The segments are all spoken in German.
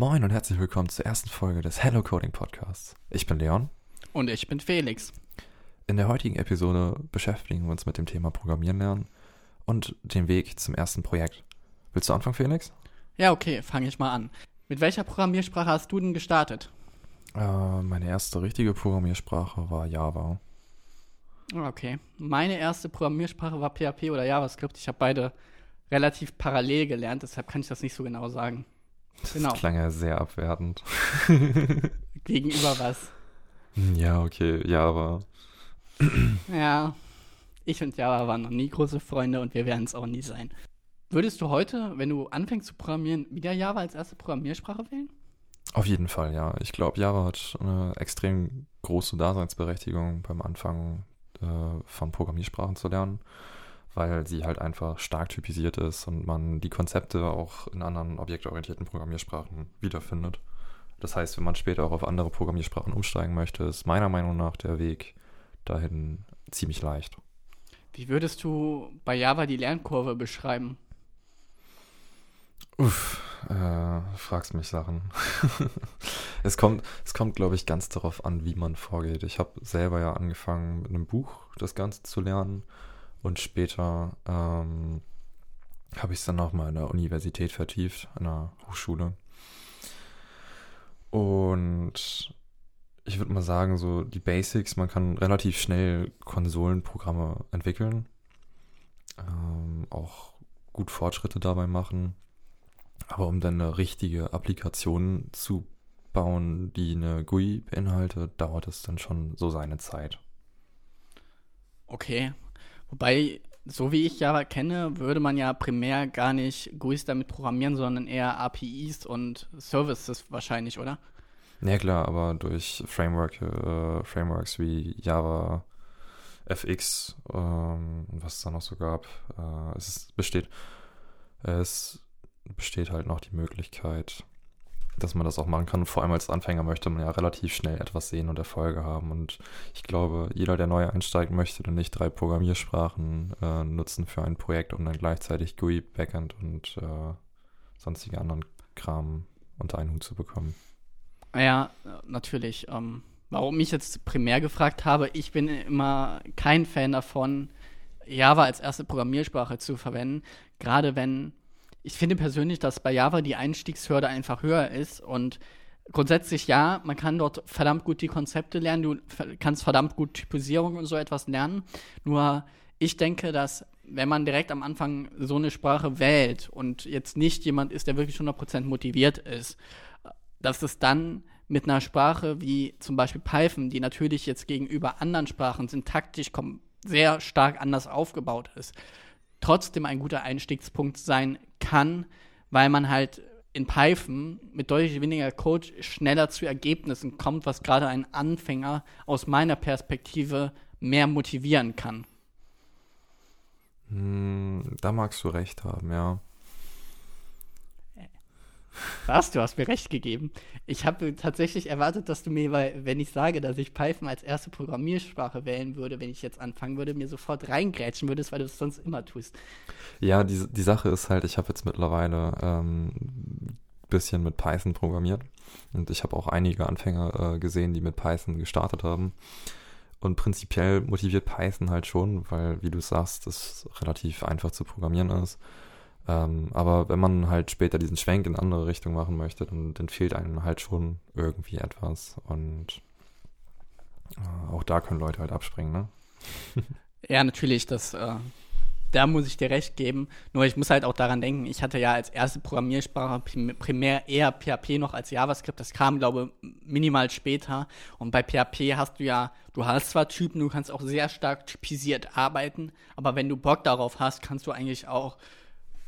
Moin und herzlich willkommen zur ersten Folge des Hello Coding Podcasts. Ich bin Leon. Und ich bin Felix. In der heutigen Episode beschäftigen wir uns mit dem Thema Programmieren lernen und dem Weg zum ersten Projekt. Willst du anfangen, Felix? Ja, okay, fange ich mal an. Mit welcher Programmiersprache hast du denn gestartet? Äh, meine erste richtige Programmiersprache war Java. Okay. Meine erste Programmiersprache war PHP oder JavaScript. Ich habe beide relativ parallel gelernt, deshalb kann ich das nicht so genau sagen. Das Genau. klang ja sehr abwertend. Gegenüber was? ja, okay, Java. Ja, ich und Java waren noch nie große Freunde und wir werden es auch nie sein. Würdest du heute, wenn du anfängst zu programmieren, wieder Java als erste Programmiersprache wählen? Auf jeden Fall, ja. Ich glaube, Java hat eine extrem große Daseinsberechtigung beim Anfang äh, von Programmiersprachen zu lernen, weil sie halt einfach stark typisiert ist und man die Konzepte auch in anderen objektorientierten Programmiersprachen wiederfindet. Das heißt, wenn man später auch auf andere Programmiersprachen umsteigen möchte, ist meiner Meinung nach der Weg dahin ziemlich leicht. Wie würdest du bei Java die Lernkurve beschreiben? Uff, äh, fragst mich Sachen. es kommt, es kommt, glaube ich, ganz darauf an, wie man vorgeht. Ich habe selber ja angefangen, mit einem Buch das Ganze zu lernen und später ähm, habe ich es dann nochmal in der Universität vertieft, an der Hochschule. Und ich würde mal sagen, so die Basics, man kann relativ schnell Konsolenprogramme entwickeln, ähm, auch gut Fortschritte dabei machen. Aber um dann eine richtige Applikation zu bauen, die eine GUI beinhaltet, dauert es dann schon so seine Zeit. Okay. Wobei, so wie ich Java kenne, würde man ja primär gar nicht GUIs damit programmieren, sondern eher APIs und Services wahrscheinlich, oder? Ja klar, aber durch Framework, äh, Frameworks wie Java, FX ähm, was es da noch so gab, äh, es besteht, es besteht halt noch die Möglichkeit, dass man das auch machen kann. Und vor allem als Anfänger möchte man ja relativ schnell etwas sehen und Erfolge haben. Und ich glaube, jeder, der neu einsteigt, möchte dann nicht drei Programmiersprachen äh, nutzen für ein Projekt, um dann gleichzeitig GUI, Backend und äh, sonstige anderen Kram unter einen Hut zu bekommen. Ja, natürlich. Ähm, warum ich jetzt primär gefragt habe, ich bin immer kein Fan davon, Java als erste Programmiersprache zu verwenden. Gerade wenn, ich finde persönlich, dass bei Java die Einstiegshürde einfach höher ist und grundsätzlich ja, man kann dort verdammt gut die Konzepte lernen, du kannst verdammt gut Typisierung und so etwas lernen. Nur ich denke, dass wenn man direkt am Anfang so eine Sprache wählt und jetzt nicht jemand ist, der wirklich 100% motiviert ist, dass es dann mit einer Sprache wie zum Beispiel Python, die natürlich jetzt gegenüber anderen Sprachen syntaktisch sehr stark anders aufgebaut ist, trotzdem ein guter Einstiegspunkt sein kann, weil man halt in Python mit deutlich weniger Code schneller zu Ergebnissen kommt, was gerade einen Anfänger aus meiner Perspektive mehr motivieren kann. Hm, da magst du recht haben, ja. Was? Du hast mir recht gegeben. Ich habe tatsächlich erwartet, dass du mir, weil, wenn ich sage, dass ich Python als erste Programmiersprache wählen würde, wenn ich jetzt anfangen würde, mir sofort reingrätschen würdest, weil du es sonst immer tust. Ja, die, die Sache ist halt, ich habe jetzt mittlerweile ähm, ein bisschen mit Python programmiert und ich habe auch einige Anfänger äh, gesehen, die mit Python gestartet haben. Und prinzipiell motiviert Python halt schon, weil, wie du sagst, es relativ einfach zu programmieren ist. Ähm, aber wenn man halt später diesen Schwenk in andere Richtung machen möchte, dann, dann fehlt einem halt schon irgendwie etwas. Und äh, auch da können Leute halt abspringen, ne? Ja, natürlich, das, äh, da muss ich dir recht geben. Nur ich muss halt auch daran denken, ich hatte ja als erste Programmiersprache prim- primär eher PHP noch als JavaScript. Das kam, glaube ich, minimal später. Und bei PHP hast du ja, du hast zwar Typen, du kannst auch sehr stark typisiert arbeiten, aber wenn du Bock darauf hast, kannst du eigentlich auch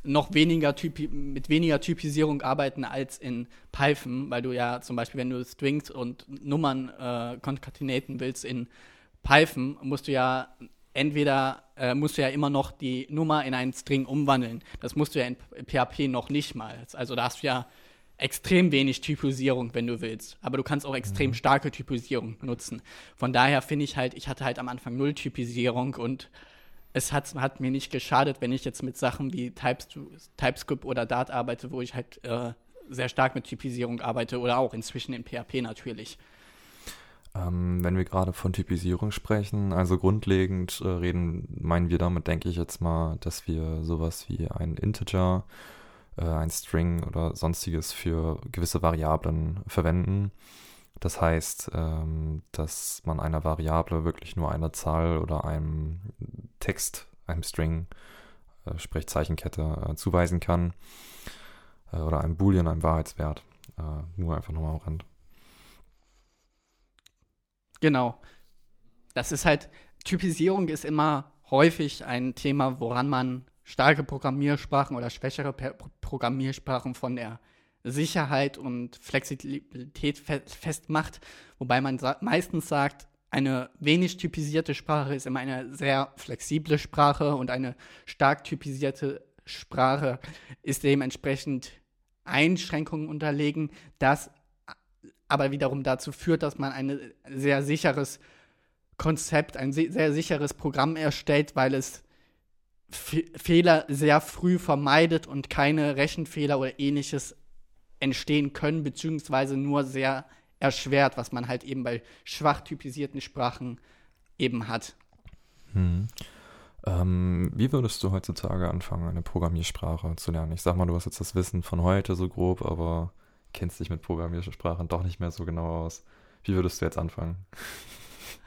noch weniger Typi mit weniger Typisierung arbeiten als in Python, weil du ja zum Beispiel, wenn du Strings und Nummern äh, konkatenaten willst in Python, musst du ja entweder äh, musst du ja immer noch die Nummer in einen String umwandeln. Das musst du ja in PHP noch nicht mal. Also da hast du ja extrem wenig Typisierung, wenn du willst. Aber du kannst auch extrem starke Typisierung nutzen. Von daher finde ich halt, ich hatte halt am Anfang null Typisierung und es hat, hat mir nicht geschadet, wenn ich jetzt mit Sachen wie Types- TypeScript oder Dart arbeite, wo ich halt äh, sehr stark mit Typisierung arbeite oder auch inzwischen in PHP natürlich. Ähm, wenn wir gerade von Typisierung sprechen, also grundlegend äh, reden, meinen wir damit, denke ich jetzt mal, dass wir sowas wie ein Integer, äh, ein String oder sonstiges für gewisse Variablen verwenden. Das heißt, ähm, dass man einer Variable wirklich nur eine Zahl oder einem Text, einem String, äh, sprich Zeichenkette, äh, zuweisen kann. Äh, oder einem Boolean, einem Wahrheitswert. Nur einfach nochmal am Rand. Genau. Das ist halt, Typisierung ist immer häufig ein Thema, woran man starke Programmiersprachen oder schwächere Programmiersprachen von der Sicherheit und Flexibilität festmacht, wobei man sa meistens sagt, eine wenig typisierte Sprache ist immer eine sehr flexible Sprache und eine stark typisierte Sprache ist dementsprechend Einschränkungen unterlegen, das aber wiederum dazu führt, dass man ein sehr sicheres Konzept, ein sehr sicheres Programm erstellt, weil es Fehler sehr früh vermeidet und keine Rechenfehler oder ähnliches entstehen können, beziehungsweise nur sehr erschwert, was man halt eben bei schwach typisierten Sprachen eben hat. Hm. Ähm, wie würdest du heutzutage anfangen, eine Programmiersprache zu lernen? Ich sag mal, du hast jetzt das Wissen von heute so grob, aber kennst dich mit Programmiersprachen doch nicht mehr so genau aus. Wie würdest du jetzt anfangen?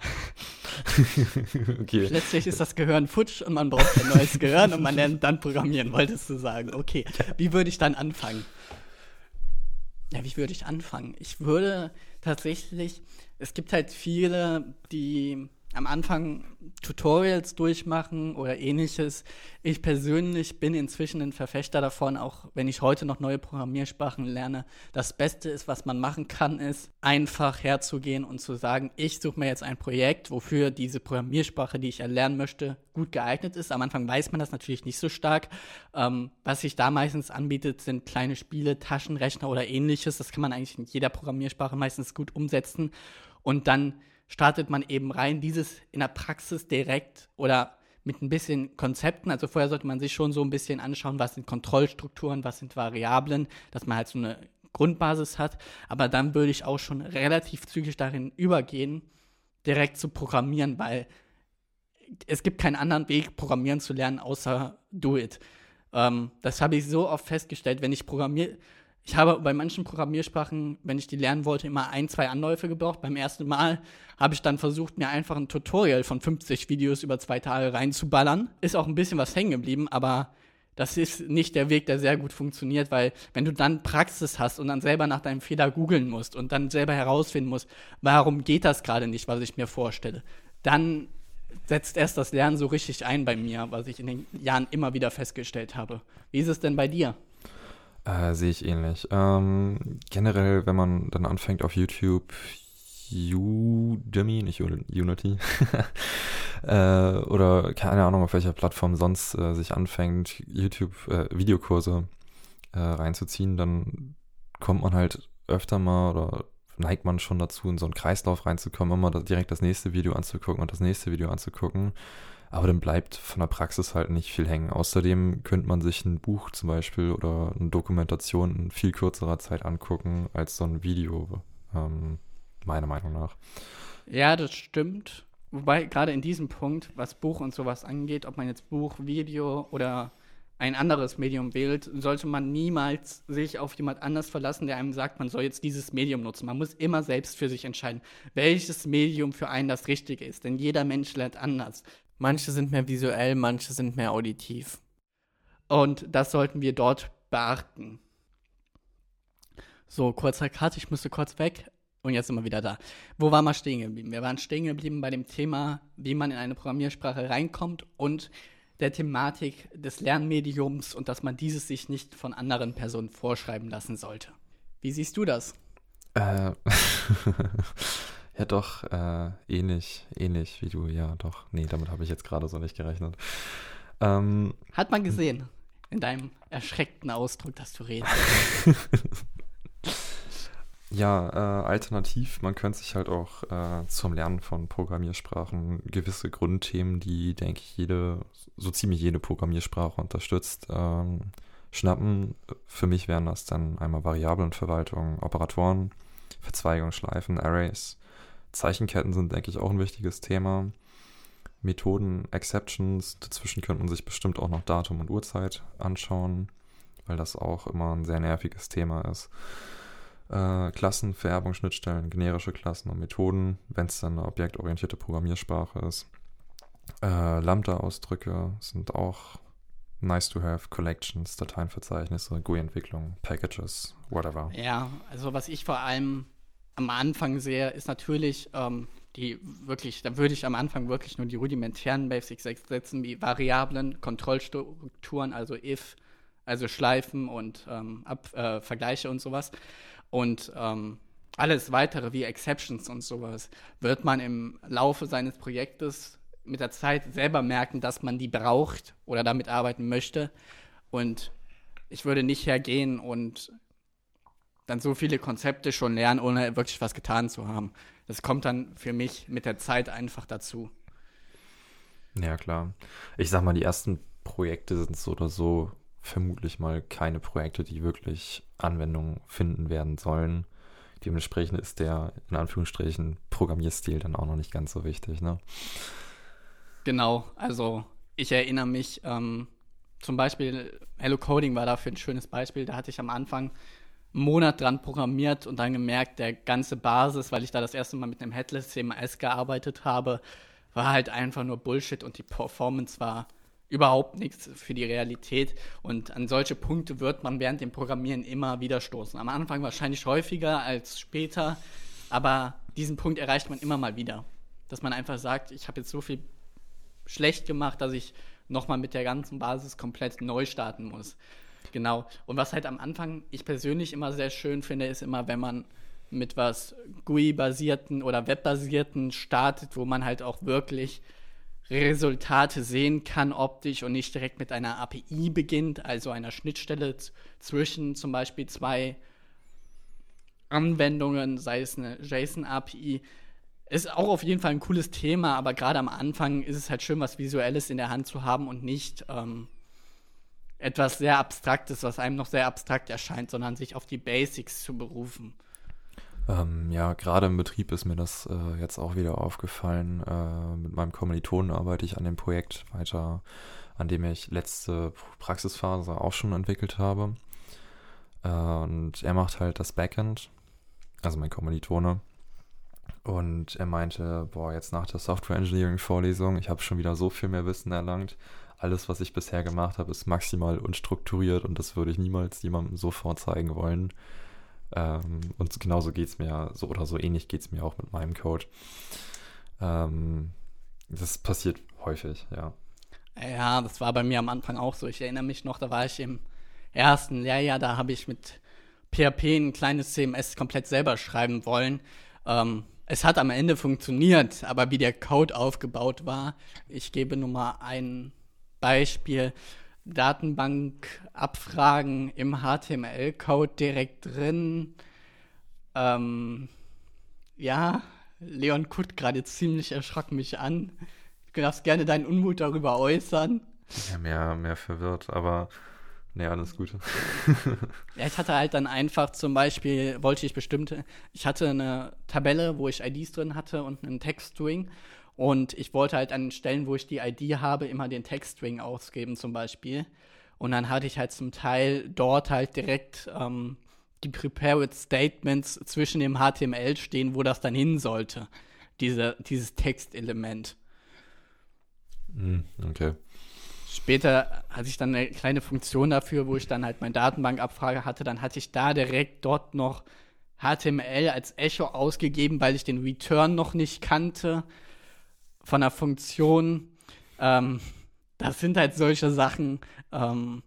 okay. Letztlich ist das Gehirn futsch und man braucht ein neues Gehirn und man lernt dann programmieren, wolltest du sagen. Okay, wie würde ich dann anfangen? Ja, wie würde ich anfangen? Ich würde tatsächlich, es gibt halt viele, die am Anfang Tutorials durchmachen oder ähnliches. Ich persönlich bin inzwischen ein Verfechter davon, auch wenn ich heute noch neue Programmiersprachen lerne. Das Beste ist, was man machen kann, ist einfach herzugehen und zu sagen, ich suche mir jetzt ein Projekt, wofür diese Programmiersprache, die ich erlernen möchte, gut geeignet ist. Am Anfang weiß man das natürlich nicht so stark. Ähm, was sich da meistens anbietet, sind kleine Spiele, Taschenrechner oder ähnliches. Das kann man eigentlich in jeder Programmiersprache meistens gut umsetzen. Und dann startet man eben rein, dieses in der Praxis direkt oder mit ein bisschen Konzepten. Also vorher sollte man sich schon so ein bisschen anschauen, was sind Kontrollstrukturen, was sind Variablen, dass man halt so eine Grundbasis hat. Aber dann würde ich auch schon relativ zügig darin übergehen, direkt zu programmieren, weil es gibt keinen anderen Weg, Programmieren zu lernen, außer Do It. Ähm, das habe ich so oft festgestellt, wenn ich programmiere, ich habe bei manchen Programmiersprachen, wenn ich die lernen wollte, immer ein, zwei Anläufe gebraucht. Beim ersten Mal habe ich dann versucht, mir einfach ein Tutorial von 50 Videos über zwei Tage reinzuballern. Ist auch ein bisschen was hängen geblieben, aber das ist nicht der Weg, der sehr gut funktioniert, weil wenn du dann Praxis hast und dann selber nach deinem Fehler googeln musst und dann selber herausfinden musst, warum geht das gerade nicht, was ich mir vorstelle, dann setzt erst das Lernen so richtig ein bei mir, was ich in den Jahren immer wieder festgestellt habe. Wie ist es denn bei dir? Äh, sehe ich ähnlich. Ähm, generell, wenn man dann anfängt auf YouTube, Udemy, nicht Unity, äh, oder keine Ahnung, auf welcher Plattform sonst äh, sich anfängt, YouTube-Videokurse äh, äh, reinzuziehen, dann kommt man halt öfter mal oder neigt man schon dazu, in so einen Kreislauf reinzukommen, immer direkt das nächste Video anzugucken und das nächste Video anzugucken. Aber dann bleibt von der Praxis halt nicht viel hängen. Außerdem könnte man sich ein Buch zum Beispiel oder eine Dokumentation in viel kürzerer Zeit angucken als so ein Video, ähm, meiner Meinung nach. Ja, das stimmt. Wobei gerade in diesem Punkt, was Buch und sowas angeht, ob man jetzt Buch, Video oder ein anderes Medium wählt, sollte man niemals sich auf jemand anders verlassen, der einem sagt, man soll jetzt dieses Medium nutzen. Man muss immer selbst für sich entscheiden, welches Medium für einen das Richtige ist. Denn jeder Mensch lernt anders. Manche sind mehr visuell, manche sind mehr auditiv. Und das sollten wir dort beachten. So, kurzer Cut, ich müsste kurz weg. Und jetzt sind wir wieder da. Wo waren wir stehen geblieben? Wir waren stehen geblieben bei dem Thema, wie man in eine Programmiersprache reinkommt und der Thematik des Lernmediums und dass man dieses sich nicht von anderen Personen vorschreiben lassen sollte. Wie siehst du das? Äh, Ja, doch, äh, ähnlich, ähnlich wie du, ja, doch. Nee, damit habe ich jetzt gerade so nicht gerechnet. Ähm, Hat man gesehen, in deinem erschreckten Ausdruck, dass du redest. ja, äh, alternativ, man könnte sich halt auch äh, zum Lernen von Programmiersprachen gewisse Grundthemen, die, denke ich, jede, so ziemlich jede Programmiersprache unterstützt, ähm, schnappen. Für mich wären das dann einmal Variablenverwaltung, Operatoren, Verzweigungen, Schleifen, Arrays. Zeichenketten sind, denke ich, auch ein wichtiges Thema. Methoden, Exceptions, dazwischen könnte man sich bestimmt auch noch Datum und Uhrzeit anschauen, weil das auch immer ein sehr nerviges Thema ist. Äh, Klassen, Vererbung, Schnittstellen, generische Klassen und Methoden, wenn es dann eine objektorientierte Programmiersprache ist. Äh, Lambda-Ausdrücke sind auch nice to have, Collections, Dateienverzeichnisse, GUI-Entwicklung, Packages, whatever. Ja, also was ich vor allem am Anfang sehe, ist natürlich ähm, die wirklich, da würde ich am Anfang wirklich nur die rudimentären Basics setzen, wie Variablen, Kontrollstrukturen, also if, also Schleifen und ähm, Ab, äh, Vergleiche und sowas. Und ähm, alles weitere wie Exceptions und sowas wird man im Laufe seines Projektes mit der Zeit selber merken, dass man die braucht oder damit arbeiten möchte. Und ich würde nicht hergehen und dann so viele Konzepte schon lernen, ohne wirklich was getan zu haben. Das kommt dann für mich mit der Zeit einfach dazu. Ja, klar. Ich sag mal, die ersten Projekte sind so oder so vermutlich mal keine Projekte, die wirklich Anwendung finden werden sollen. Dementsprechend ist der, in Anführungsstrichen, Programmierstil dann auch noch nicht ganz so wichtig, ne? Genau, also ich erinnere mich, ähm, zum Beispiel Hello Coding war dafür ein schönes Beispiel. Da hatte ich am Anfang Monat dran programmiert und dann gemerkt, der ganze Basis, weil ich da das erste Mal mit einem Headless CMS gearbeitet habe, war halt einfach nur Bullshit und die Performance war überhaupt nichts für die Realität. Und an solche Punkte wird man während dem Programmieren immer wieder stoßen. Am Anfang wahrscheinlich häufiger als später, aber diesen Punkt erreicht man immer mal wieder. Dass man einfach sagt, ich habe jetzt so viel schlecht gemacht, dass ich nochmal mit der ganzen Basis komplett neu starten muss. Genau. Und was halt am Anfang ich persönlich immer sehr schön finde, ist immer, wenn man mit was GUI-basierten oder Web-basierten startet, wo man halt auch wirklich Resultate sehen kann optisch und nicht direkt mit einer API beginnt, also einer Schnittstelle zwischen zum Beispiel zwei Anwendungen, sei es eine JSON-API, ist auch auf jeden Fall ein cooles Thema, aber gerade am Anfang ist es halt schön, was Visuelles in der Hand zu haben und nicht ähm, etwas sehr Abstraktes, was einem noch sehr abstrakt erscheint, sondern sich auf die Basics zu berufen. Ähm, ja, gerade im Betrieb ist mir das äh, jetzt auch wieder aufgefallen. Äh, mit meinem Kommilitonen arbeite ich an dem Projekt weiter, an dem ich letzte Praxisphase auch schon entwickelt habe. Äh, und er macht halt das Backend, also mein Kommilitone. Und er meinte, boah, jetzt nach der Software Engineering Vorlesung, ich habe schon wieder so viel mehr Wissen erlangt. Alles, was ich bisher gemacht habe, ist maximal unstrukturiert und das würde ich niemals jemandem so vorzeigen wollen. Ähm, und genauso geht es mir, so oder so ähnlich geht es mir auch mit meinem Code. Ähm, das passiert häufig, ja. Ja, das war bei mir am Anfang auch so. Ich erinnere mich noch, da war ich im ersten Lehrjahr, da habe ich mit PHP ein kleines CMS komplett selber schreiben wollen. Ähm, es hat am Ende funktioniert, aber wie der Code aufgebaut war, ich gebe nur mal ein Beispiel. Datenbankabfragen im HTML-Code direkt drin. Ähm, ja, Leon guckt gerade ziemlich erschrocken mich an. Du darfst gerne deinen Unmut darüber äußern. Ja, mehr, mehr verwirrt, aber Nee, alles Gute. ja, ich hatte halt dann einfach zum Beispiel, wollte ich bestimmte, ich hatte eine Tabelle, wo ich IDs drin hatte und einen Textstring. Und ich wollte halt an Stellen, wo ich die ID habe, immer den Textstring ausgeben zum Beispiel. Und dann hatte ich halt zum Teil dort halt direkt ähm, die Prepared Statements zwischen dem HTML stehen, wo das dann hin sollte. Diese, dieses Textelement. Hm, okay. Später hatte ich dann eine kleine Funktion dafür, wo ich dann halt meine Datenbankabfrage hatte. Dann hatte ich da direkt dort noch HTML als Echo ausgegeben, weil ich den Return noch nicht kannte von der Funktion. Ähm, das sind halt solche Sachen, ähm,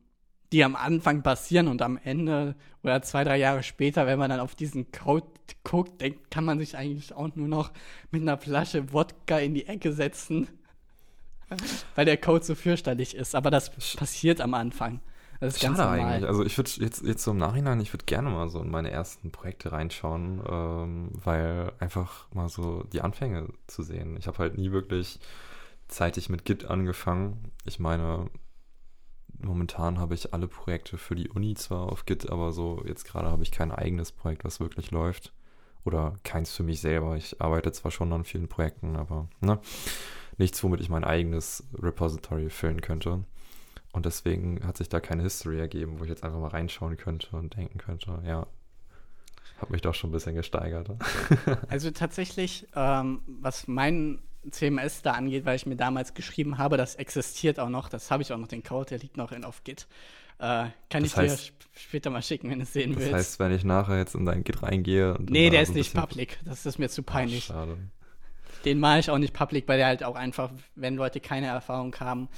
die am Anfang passieren und am Ende oder zwei, drei Jahre später, wenn man dann auf diesen Code guckt, denkt, kann man sich eigentlich auch nur noch mit einer Flasche Wodka in die Ecke setzen weil der Code so fürchterlich ist. Aber das passiert am Anfang. Das ist Schade eigentlich. Also ich würde jetzt, jetzt so im Nachhinein, ich würde gerne mal so in meine ersten Projekte reinschauen, ähm, weil einfach mal so die Anfänge zu sehen. Ich habe halt nie wirklich zeitig mit Git angefangen. Ich meine, momentan habe ich alle Projekte für die Uni zwar auf Git, aber so jetzt gerade habe ich kein eigenes Projekt, was wirklich läuft. Oder keins für mich selber. Ich arbeite zwar schon an vielen Projekten, aber ne, nichts, womit ich mein eigenes Repository füllen könnte. Und deswegen hat sich da keine History ergeben, wo ich jetzt einfach mal reinschauen könnte und denken könnte, ja, habe mich doch schon ein bisschen gesteigert. also tatsächlich, ähm, was mein CMS da angeht, weil ich mir damals geschrieben habe, das existiert auch noch, das habe ich auch noch, den Code, der liegt noch in auf Git. Äh, kann das ich heißt, dir später mal schicken, wenn du es sehen das willst. Das heißt, wenn ich nachher jetzt in dein Git reingehe. Und nee, der ist nicht public. Das ist mir zu peinlich. Ach, schade. Den mache ich auch nicht public, weil der halt auch einfach, wenn Leute keine Erfahrung haben,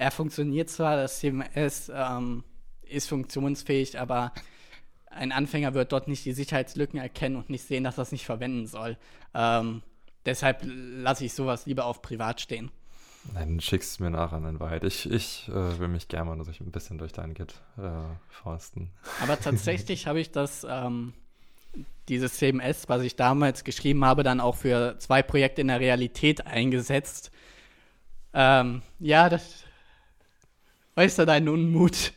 er funktioniert zwar, das CMS ähm, ist funktionsfähig, aber ein Anfänger wird dort nicht die Sicherheitslücken erkennen und nicht sehen, dass er es nicht verwenden soll. Ähm, deshalb lasse ich sowas lieber auf privat stehen. Dann schickst du mir nachher in Wahrheit. Ich, ich äh, will mich gerne mal ein bisschen durch dein Git äh, forsten. Aber tatsächlich habe ich das, ähm, dieses CMS, was ich damals geschrieben habe, dann auch für zwei Projekte in der Realität eingesetzt. Ähm, ja, das du deinen Unmut.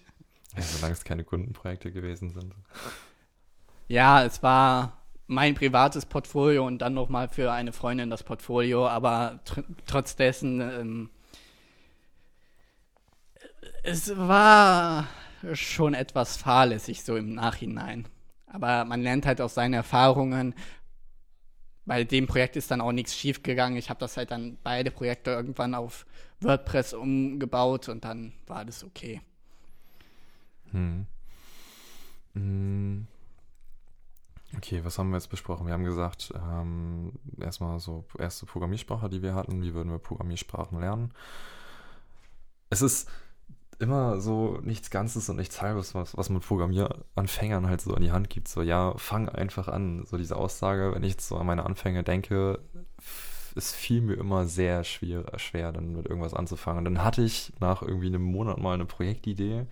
Ja, solange es keine Kundenprojekte gewesen sind. Ja, es war mein privates Portfolio und dann nochmal für eine Freundin das Portfolio, aber tr trotz dessen, ähm, es war schon etwas fahrlässig so im Nachhinein. Aber man lernt halt aus seinen Erfahrungen. Bei dem Projekt ist dann auch nichts schiefgegangen. Ich habe das halt dann beide Projekte irgendwann auf WordPress umgebaut und dann war das okay. Hm. hm. Okay, was haben wir jetzt besprochen? Wir haben gesagt, ähm, erstmal so erste Programmiersprache, die wir hatten. Wie würden wir Programmiersprachen lernen? Es ist immer so nichts Ganzes und nichts Halbes, was, was man Programmieranfängern halt so an die Hand gibt. So, ja, fang einfach an. So diese Aussage, wenn ich jetzt so an meine Anfänge denke, es fiel mir immer sehr schwer, schwer, dann mit irgendwas anzufangen. Dann hatte ich nach irgendwie einem Monat mal eine Projektidee.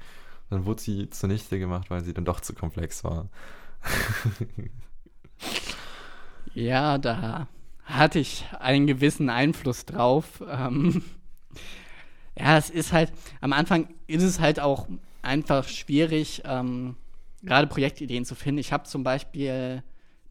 Dann wurde sie zunichte gemacht, weil sie dann doch zu komplex war. ja, da hatte ich einen gewissen Einfluss drauf. Ähm, ja, es ist halt, am Anfang ist es halt auch einfach schwierig, ähm, gerade Projektideen zu finden. Ich habe zum Beispiel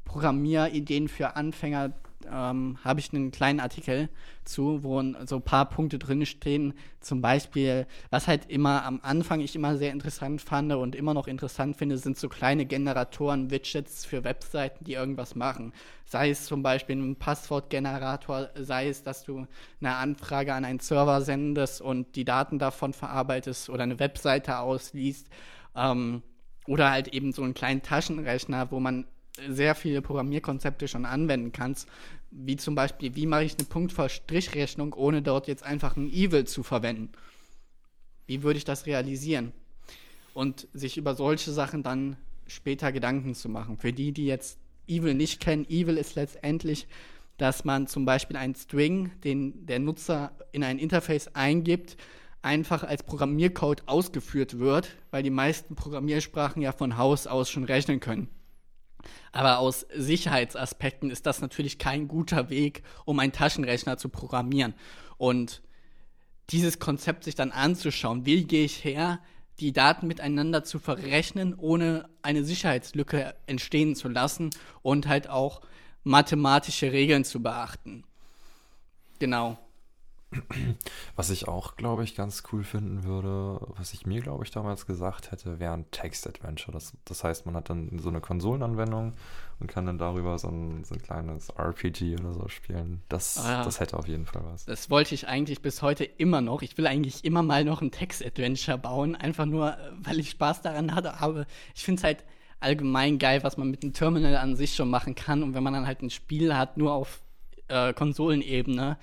Programmierideen für Anfänger ähm, habe ich einen kleinen Artikel zu, wo so ein paar Punkte drin stehen. Zum Beispiel, was halt immer am Anfang ich immer sehr interessant fand und immer noch interessant finde, sind so kleine Generatoren, Widgets für Webseiten, die irgendwas machen. Sei es zum Beispiel ein Passwortgenerator, sei es, dass du eine Anfrage an einen Server sendest und die Daten davon verarbeitest oder eine Webseite ausliest. Ähm, oder halt eben so einen kleinen Taschenrechner, wo man sehr viele Programmierkonzepte schon anwenden kannst, wie zum Beispiel, wie mache ich eine Punkt-vor-Strich-Rechnung, ohne dort jetzt einfach ein Evil zu verwenden? Wie würde ich das realisieren? Und sich über solche Sachen dann später Gedanken zu machen. Für die, die jetzt Evil nicht kennen, Evil ist letztendlich, dass man zum Beispiel einen String, den der Nutzer in ein Interface eingibt, einfach als Programmiercode ausgeführt wird, weil die meisten Programmiersprachen ja von Haus aus schon rechnen können. Aber aus Sicherheitsaspekten ist das natürlich kein guter Weg, um einen Taschenrechner zu programmieren. Und dieses Konzept sich dann anzuschauen, wie gehe ich her, die Daten miteinander zu verrechnen, ohne eine Sicherheitslücke entstehen zu lassen und halt auch mathematische Regeln zu beachten. Genau. Was ich auch, glaube ich, ganz cool finden würde, was ich mir, glaube ich, damals gesagt hätte, wäre ein Text-Adventure. Das, das heißt, man hat dann so eine Konsolenanwendung und kann dann darüber so ein, so ein kleines RPG oder so spielen. Das, ah, ja. das hätte auf jeden Fall was. Das wollte ich eigentlich bis heute immer noch. Ich will eigentlich immer mal noch ein Text-Adventure bauen, einfach nur, weil ich Spaß daran hatte. Aber ich finde es halt allgemein geil, was man mit dem Terminal an sich schon machen kann. Und wenn man dann halt ein Spiel hat, nur auf äh, Konsolenebene,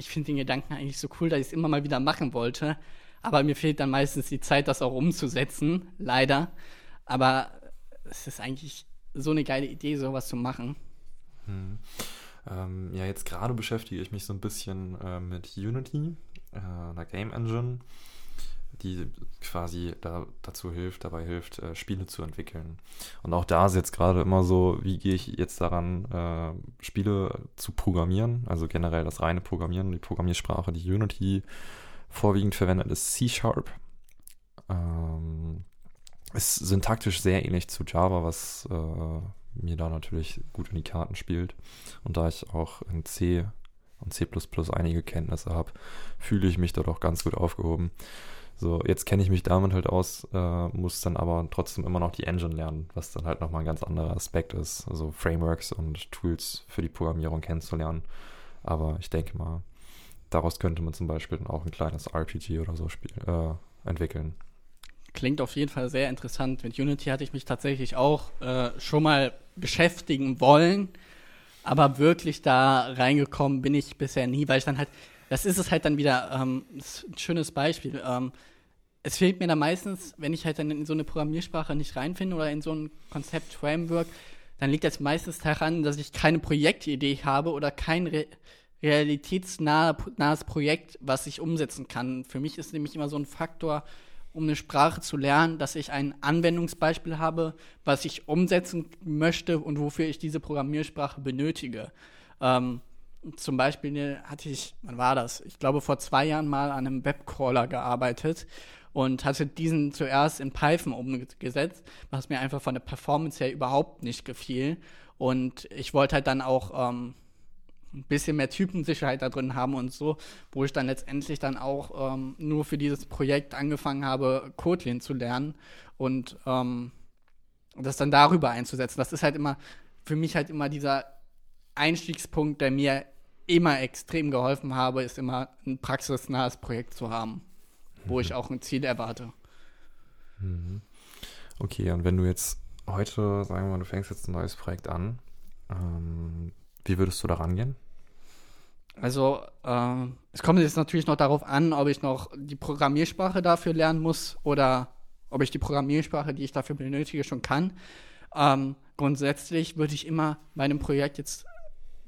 ich finde den Gedanken eigentlich so cool, dass ich es immer mal wieder machen wollte. Aber mir fehlt dann meistens die Zeit, das auch umzusetzen, leider. Aber es ist eigentlich so eine geile Idee, sowas zu machen. Hm. Ähm, ja, jetzt gerade beschäftige ich mich so ein bisschen äh, mit Unity, äh, einer Game Engine die quasi da, dazu hilft, dabei hilft, äh, Spiele zu entwickeln. Und auch da ist jetzt gerade immer so, wie gehe ich jetzt daran, äh, Spiele zu programmieren, also generell das reine Programmieren, die Programmiersprache, die Unity vorwiegend verwendet, ist C-Sharp. Ähm, ist syntaktisch sehr ähnlich zu Java, was äh, mir da natürlich gut in die Karten spielt. Und da ich auch in C und C einige Kenntnisse habe, fühle ich mich dort auch ganz gut aufgehoben. So, jetzt kenne ich mich damit halt aus, äh, muss dann aber trotzdem immer noch die Engine lernen, was dann halt nochmal ein ganz anderer Aspekt ist, also Frameworks und Tools für die Programmierung kennenzulernen. Aber ich denke mal, daraus könnte man zum Beispiel dann auch ein kleines RPG oder so spiel, äh, entwickeln. Klingt auf jeden Fall sehr interessant. Mit Unity hatte ich mich tatsächlich auch äh, schon mal beschäftigen wollen, aber wirklich da reingekommen bin ich bisher nie, weil ich dann halt, das ist es halt dann wieder, ähm, ein schönes Beispiel. Ähm, es fehlt mir dann meistens, wenn ich halt dann in so eine Programmiersprache nicht reinfinde oder in so ein Konzept-Framework, dann liegt das meistens daran, dass ich keine Projektidee habe oder kein re realitätsnahes Projekt, was ich umsetzen kann. Für mich ist nämlich immer so ein Faktor, um eine Sprache zu lernen, dass ich ein Anwendungsbeispiel habe, was ich umsetzen möchte und wofür ich diese Programmiersprache benötige. Ähm, zum Beispiel hatte ich, wann war das? Ich glaube, vor zwei Jahren mal an einem Webcrawler gearbeitet und hatte diesen zuerst in Python umgesetzt, was mir einfach von der Performance her überhaupt nicht gefiel. Und ich wollte halt dann auch ähm, ein bisschen mehr Typensicherheit da drin haben und so, wo ich dann letztendlich dann auch ähm, nur für dieses Projekt angefangen habe, Kotlin zu lernen und ähm, das dann darüber einzusetzen. Das ist halt immer für mich halt immer dieser Einstiegspunkt, der mir immer extrem geholfen habe, ist immer ein praxisnahes Projekt zu haben wo mhm. ich auch ein Ziel erwarte. Mhm. Okay, und wenn du jetzt heute, sagen wir mal, du fängst jetzt ein neues Projekt an, ähm, wie würdest du da rangehen? Also, äh, es kommt jetzt natürlich noch darauf an, ob ich noch die Programmiersprache dafür lernen muss oder ob ich die Programmiersprache, die ich dafür benötige, schon kann. Ähm, grundsätzlich würde ich immer bei einem Projekt jetzt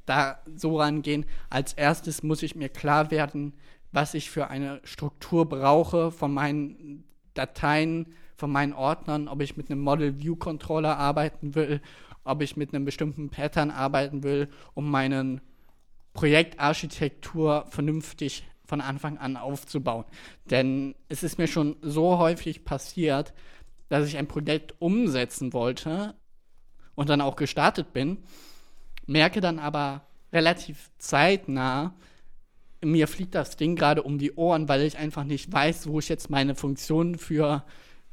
da so rangehen. Als erstes muss ich mir klar werden, was ich für eine Struktur brauche von meinen Dateien, von meinen Ordnern, ob ich mit einem Model View Controller arbeiten will, ob ich mit einem bestimmten Pattern arbeiten will, um meinen Projektarchitektur vernünftig von Anfang an aufzubauen. Denn es ist mir schon so häufig passiert, dass ich ein Projekt umsetzen wollte und dann auch gestartet bin, merke dann aber relativ zeitnah, mir fliegt das Ding gerade um die Ohren, weil ich einfach nicht weiß, wo ich jetzt meine Funktion für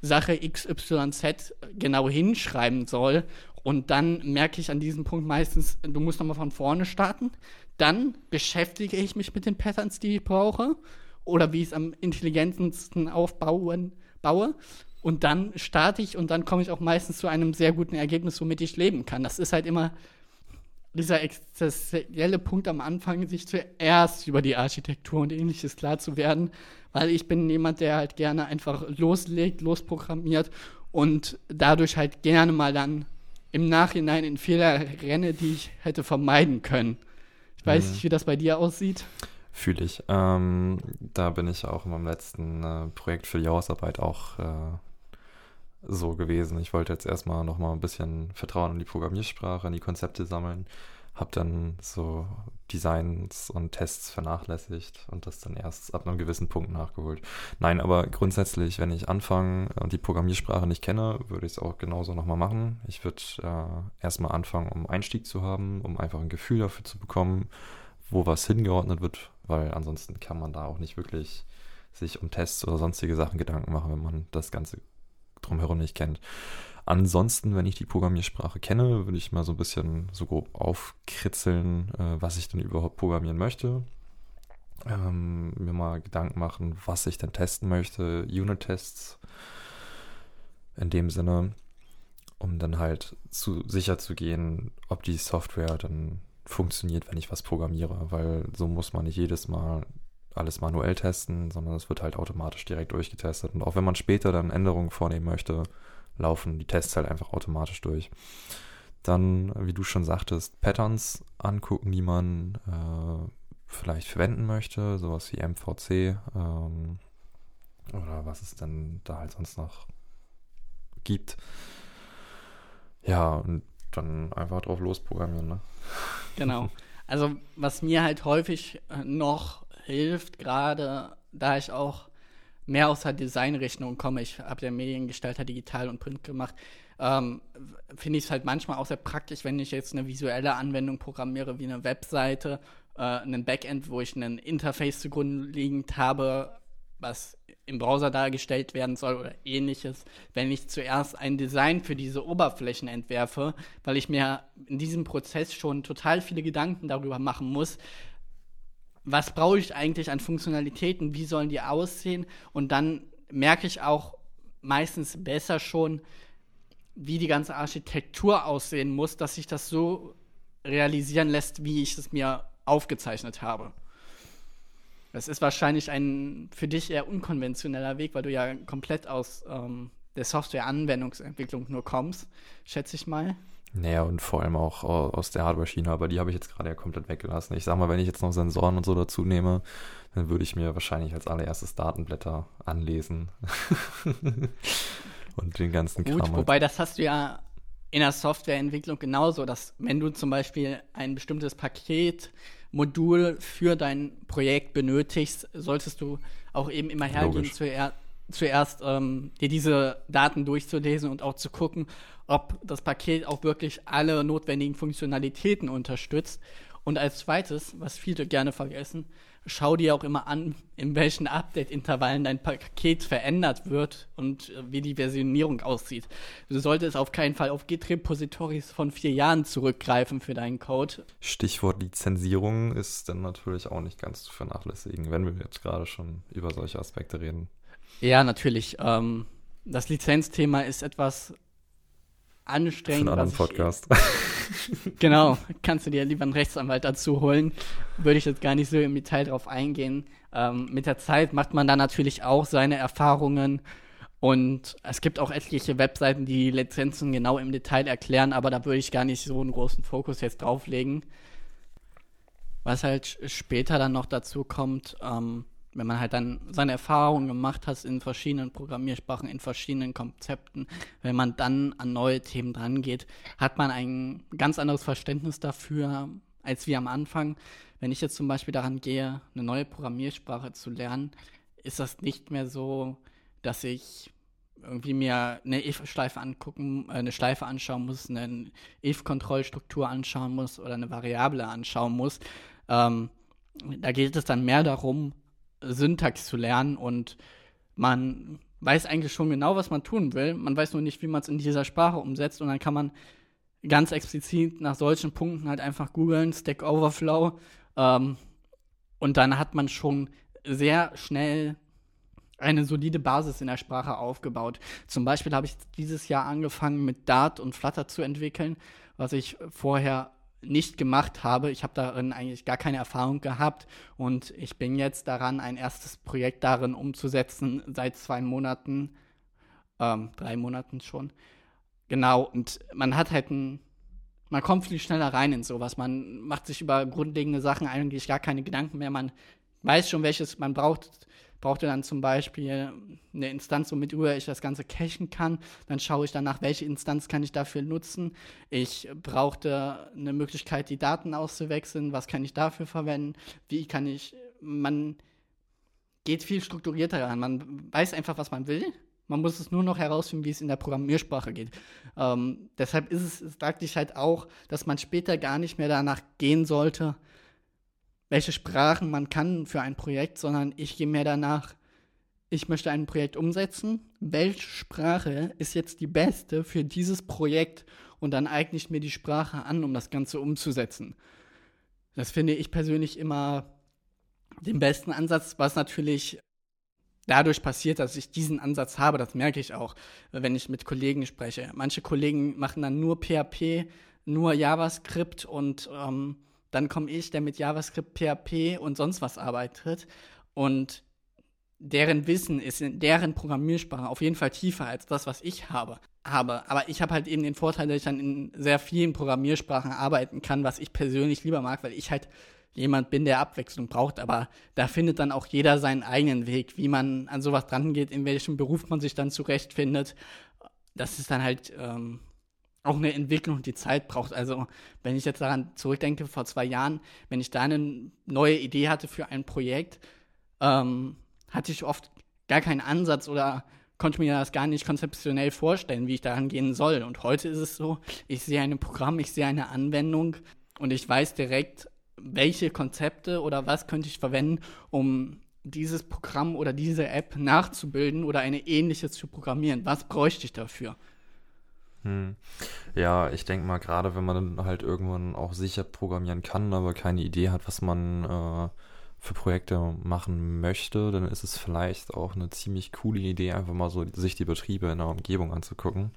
Sache XYZ genau hinschreiben soll. Und dann merke ich an diesem Punkt meistens, du musst nochmal von vorne starten. Dann beschäftige ich mich mit den Patterns, die ich brauche. Oder wie ich es am intelligentesten aufbauen baue. Und dann starte ich und dann komme ich auch meistens zu einem sehr guten Ergebnis, womit ich leben kann. Das ist halt immer dieser existenzielle Punkt am Anfang, sich zuerst über die Architektur und ähnliches klar zu werden, weil ich bin jemand, der halt gerne einfach loslegt, losprogrammiert und dadurch halt gerne mal dann im Nachhinein in Fehler renne, die ich hätte vermeiden können. Ich weiß mhm. nicht, wie das bei dir aussieht. Fühle ich. Ähm, da bin ich auch in meinem letzten äh, Projekt für die Hausarbeit auch äh, so gewesen. Ich wollte jetzt erstmal nochmal ein bisschen Vertrauen in die Programmiersprache, in die Konzepte sammeln. Habe dann so Designs und Tests vernachlässigt und das dann erst ab einem gewissen Punkt nachgeholt. Nein, aber grundsätzlich, wenn ich anfange und die Programmiersprache nicht kenne, würde ich es auch genauso nochmal machen. Ich würde äh, erstmal anfangen, um Einstieg zu haben, um einfach ein Gefühl dafür zu bekommen, wo was hingeordnet wird, weil ansonsten kann man da auch nicht wirklich sich um Tests oder sonstige Sachen Gedanken machen, wenn man das Ganze drumherum nicht kennt. Ansonsten, wenn ich die Programmiersprache kenne, würde ich mal so ein bisschen so grob aufkritzeln, äh, was ich denn überhaupt programmieren möchte. Ähm, mir mal Gedanken machen, was ich denn testen möchte, Unit-Tests in dem Sinne, um dann halt zu sicher zu gehen, ob die Software dann funktioniert, wenn ich was programmiere, weil so muss man nicht jedes Mal alles manuell testen, sondern es wird halt automatisch direkt durchgetestet. Und auch wenn man später dann Änderungen vornehmen möchte, laufen die Tests halt einfach automatisch durch. Dann, wie du schon sagtest, Patterns angucken, die man äh, vielleicht verwenden möchte, sowas wie MVC ähm, oder was es denn da halt sonst noch gibt. Ja, und dann einfach drauf losprogrammieren, ne? Genau. Also was mir halt häufig noch hilft, gerade da ich auch mehr aus der Designrichtung komme. Ich habe ja Mediengestalter digital und Print gemacht. Ähm, Finde ich es halt manchmal auch sehr praktisch, wenn ich jetzt eine visuelle Anwendung programmiere, wie eine Webseite, äh, einen Backend, wo ich ein Interface zugrunde liegend habe, was im Browser dargestellt werden soll oder ähnliches, wenn ich zuerst ein Design für diese Oberflächen entwerfe, weil ich mir in diesem Prozess schon total viele Gedanken darüber machen muss, was brauche ich eigentlich an Funktionalitäten, wie sollen die aussehen und dann merke ich auch meistens besser schon, wie die ganze Architektur aussehen muss, dass sich das so realisieren lässt, wie ich es mir aufgezeichnet habe. Das ist wahrscheinlich ein für dich eher unkonventioneller Weg, weil du ja komplett aus ähm, der Software-Anwendungsentwicklung nur kommst, schätze ich mal. Naja, und vor allem auch aus der Hardware-Schiene, aber die habe ich jetzt gerade ja komplett weggelassen. Ich sag mal, wenn ich jetzt noch Sensoren und so dazu nehme, dann würde ich mir wahrscheinlich als allererstes Datenblätter anlesen. und den ganzen Gut, Kram. Halt. Wobei, das hast du ja in der Softwareentwicklung genauso, dass wenn du zum Beispiel ein bestimmtes Paketmodul für dein Projekt benötigst, solltest du auch eben immer hergehen, zuer zuerst ähm, dir diese Daten durchzulesen und auch zu gucken, ob das Paket auch wirklich alle notwendigen Funktionalitäten unterstützt. Und als zweites, was viele gerne vergessen, schau dir auch immer an, in welchen Update-Intervallen dein Paket verändert wird und äh, wie die Versionierung aussieht. Du solltest auf keinen Fall auf Git-Repositories von vier Jahren zurückgreifen für deinen Code. Stichwort Lizenzierung ist dann natürlich auch nicht ganz zu vernachlässigen, wenn wir jetzt gerade schon über solche Aspekte reden. Ja, natürlich. Ähm, das Lizenzthema ist etwas anstrengend. Für einen anderen Podcast. genau, kannst du dir lieber einen Rechtsanwalt dazu holen. Würde ich jetzt gar nicht so im Detail drauf eingehen. Ähm, mit der Zeit macht man da natürlich auch seine Erfahrungen. Und es gibt auch etliche Webseiten, die Lizenzen genau im Detail erklären, aber da würde ich gar nicht so einen großen Fokus jetzt drauflegen. Was halt später dann noch dazu kommt, ähm, wenn man halt dann seine Erfahrungen gemacht hat in verschiedenen Programmiersprachen, in verschiedenen Konzepten, wenn man dann an neue Themen drangeht, hat man ein ganz anderes Verständnis dafür als wie am Anfang. Wenn ich jetzt zum Beispiel daran gehe, eine neue Programmiersprache zu lernen, ist das nicht mehr so, dass ich irgendwie mir eine if-Schleife angucken, äh, eine Schleife anschauen muss, eine if-Kontrollstruktur anschauen muss oder eine Variable anschauen muss. Ähm, da geht es dann mehr darum, Syntax zu lernen und man weiß eigentlich schon genau, was man tun will. Man weiß nur nicht, wie man es in dieser Sprache umsetzt und dann kann man ganz explizit nach solchen Punkten halt einfach googeln, Stack Overflow ähm, und dann hat man schon sehr schnell eine solide Basis in der Sprache aufgebaut. Zum Beispiel habe ich dieses Jahr angefangen mit Dart und Flutter zu entwickeln, was ich vorher nicht gemacht habe. Ich habe darin eigentlich gar keine Erfahrung gehabt und ich bin jetzt daran, ein erstes Projekt darin umzusetzen, seit zwei Monaten, ähm, drei Monaten schon. Genau, und man hat halt ein, man kommt viel schneller rein in sowas. Man macht sich über grundlegende Sachen eigentlich gar keine Gedanken mehr. Man weiß schon, welches man braucht brauchte dann zum Beispiel eine Instanz, womit ich das Ganze cachen kann. Dann schaue ich danach, welche Instanz kann ich dafür nutzen. Ich brauchte eine Möglichkeit, die Daten auszuwechseln. Was kann ich dafür verwenden? Wie kann ich, man geht viel strukturierter ran. Man weiß einfach, was man will. Man muss es nur noch herausfinden, wie es in der Programmiersprache geht. Ähm, deshalb ist es, sagte ich halt auch, dass man später gar nicht mehr danach gehen sollte, welche Sprachen man kann für ein Projekt, sondern ich gehe mehr danach, ich möchte ein Projekt umsetzen. Welche Sprache ist jetzt die beste für dieses Projekt? Und dann eigne ich mir die Sprache an, um das Ganze umzusetzen. Das finde ich persönlich immer den besten Ansatz, was natürlich dadurch passiert, dass ich diesen Ansatz habe. Das merke ich auch, wenn ich mit Kollegen spreche. Manche Kollegen machen dann nur PHP, nur JavaScript und ähm, dann komme ich, der mit JavaScript, PHP und sonst was arbeitet und deren Wissen ist in deren Programmiersprache auf jeden Fall tiefer als das, was ich habe. habe. Aber ich habe halt eben den Vorteil, dass ich dann in sehr vielen Programmiersprachen arbeiten kann, was ich persönlich lieber mag, weil ich halt jemand bin, der Abwechslung braucht. Aber da findet dann auch jeder seinen eigenen Weg, wie man an sowas drangeht, in welchem Beruf man sich dann zurechtfindet. Das ist dann halt ähm, auch eine Entwicklung, die Zeit braucht. Also, wenn ich jetzt daran zurückdenke, vor zwei Jahren, wenn ich da eine neue Idee hatte für ein Projekt, ähm, hatte ich oft gar keinen Ansatz oder konnte mir das gar nicht konzeptionell vorstellen, wie ich da angehen soll. Und heute ist es so, ich sehe ein Programm, ich sehe eine Anwendung und ich weiß direkt, welche Konzepte oder was könnte ich verwenden, um dieses Programm oder diese App nachzubilden oder eine ähnliche zu programmieren. Was bräuchte ich dafür? Hm. Ja, ich denke mal, gerade wenn man dann halt irgendwann auch sicher programmieren kann, aber keine Idee hat, was man äh, für Projekte machen möchte, dann ist es vielleicht auch eine ziemlich coole Idee, einfach mal so sich die Betriebe in der Umgebung anzugucken.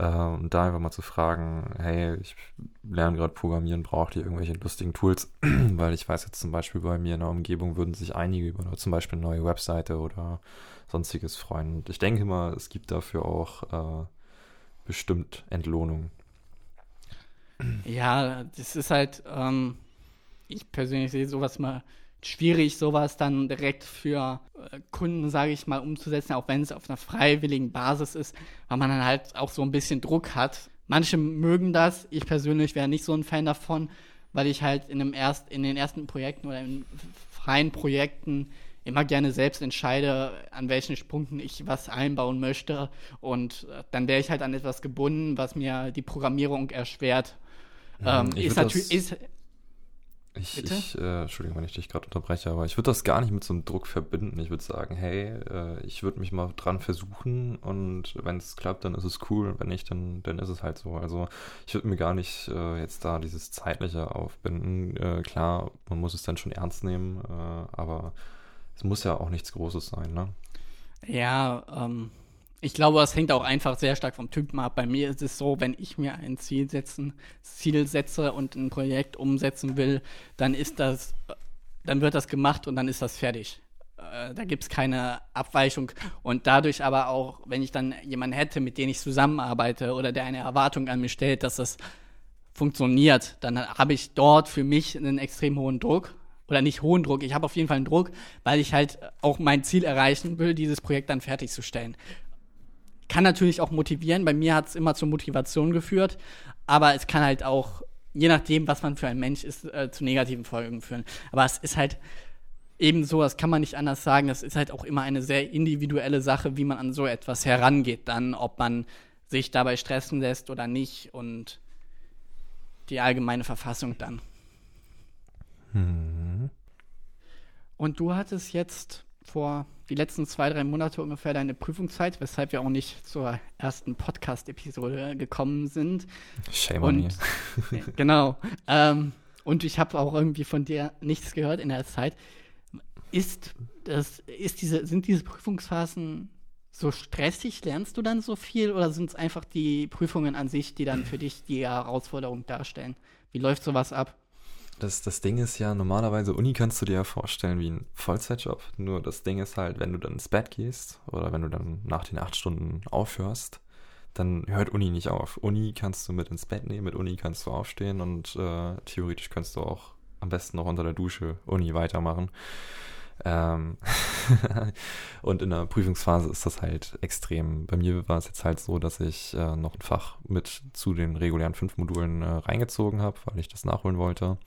Äh, und da einfach mal zu fragen, hey, ich lerne gerade Programmieren, braucht ihr irgendwelche lustigen Tools? Weil ich weiß jetzt zum Beispiel bei mir in der Umgebung würden sich einige über zum Beispiel eine neue Webseite oder sonstiges freuen. Und ich denke mal, es gibt dafür auch äh, bestimmt Entlohnung. Ja, das ist halt, ähm, ich persönlich sehe sowas mal schwierig, sowas dann direkt für äh, Kunden, sage ich mal, umzusetzen, auch wenn es auf einer freiwilligen Basis ist, weil man dann halt auch so ein bisschen Druck hat. Manche mögen das, ich persönlich wäre nicht so ein Fan davon, weil ich halt in, einem erst, in den ersten Projekten oder in freien Projekten immer gerne selbst entscheide, an welchen Punkten ich was einbauen möchte. Und äh, dann wäre ich halt an etwas gebunden, was mir die Programmierung erschwert. Ähm, ist natürlich. Ist, ich, ich äh, Entschuldigung, wenn ich dich gerade unterbreche, aber ich würde das gar nicht mit so einem Druck verbinden. Ich würde sagen, hey, äh, ich würde mich mal dran versuchen und wenn es klappt, dann ist es cool. Wenn nicht, dann, dann ist es halt so. Also ich würde mir gar nicht äh, jetzt da dieses Zeitliche aufbinden. Äh, klar, man muss es dann schon ernst nehmen, äh, aber es muss ja auch nichts Großes sein, ne? Ja, ähm, ich glaube, es hängt auch einfach sehr stark vom Typen ab. Bei mir ist es so, wenn ich mir ein Ziel setzen, Ziel setze und ein Projekt umsetzen will, dann ist das, dann wird das gemacht und dann ist das fertig. Äh, da gibt es keine Abweichung. Und dadurch aber auch, wenn ich dann jemanden hätte, mit dem ich zusammenarbeite oder der eine Erwartung an mich stellt, dass das funktioniert, dann habe ich dort für mich einen extrem hohen Druck. Oder nicht hohen Druck, ich habe auf jeden Fall einen Druck, weil ich halt auch mein Ziel erreichen will, dieses Projekt dann fertigzustellen kann natürlich auch motivieren. Bei mir hat es immer zur Motivation geführt, aber es kann halt auch, je nachdem, was man für ein Mensch ist, äh, zu negativen Folgen führen. Aber es ist halt eben so, das kann man nicht anders sagen, das ist halt auch immer eine sehr individuelle Sache, wie man an so etwas herangeht, dann, ob man sich dabei stressen lässt oder nicht und die allgemeine Verfassung dann. Mhm. Und du hattest jetzt vor die letzten zwei, drei Monate ungefähr deine Prüfungszeit, weshalb wir auch nicht zur ersten Podcast-Episode gekommen sind. Shame on me. genau. Ähm, und ich habe auch irgendwie von dir nichts gehört in der Zeit. Ist das, ist diese, sind diese Prüfungsphasen so stressig? Lernst du dann so viel oder sind es einfach die Prüfungen an sich, die dann für dich die Herausforderung darstellen? Wie läuft sowas ab? Das, das Ding ist ja, normalerweise Uni kannst du dir ja vorstellen wie ein Vollzeitjob. Nur das Ding ist halt, wenn du dann ins Bett gehst oder wenn du dann nach den acht Stunden aufhörst, dann hört Uni nicht auf. Uni kannst du mit ins Bett nehmen, mit Uni kannst du aufstehen und äh, theoretisch kannst du auch am besten noch unter der Dusche Uni weitermachen. Ähm und in der Prüfungsphase ist das halt extrem. Bei mir war es jetzt halt so, dass ich äh, noch ein Fach mit zu den regulären fünf Modulen äh, reingezogen habe, weil ich das nachholen wollte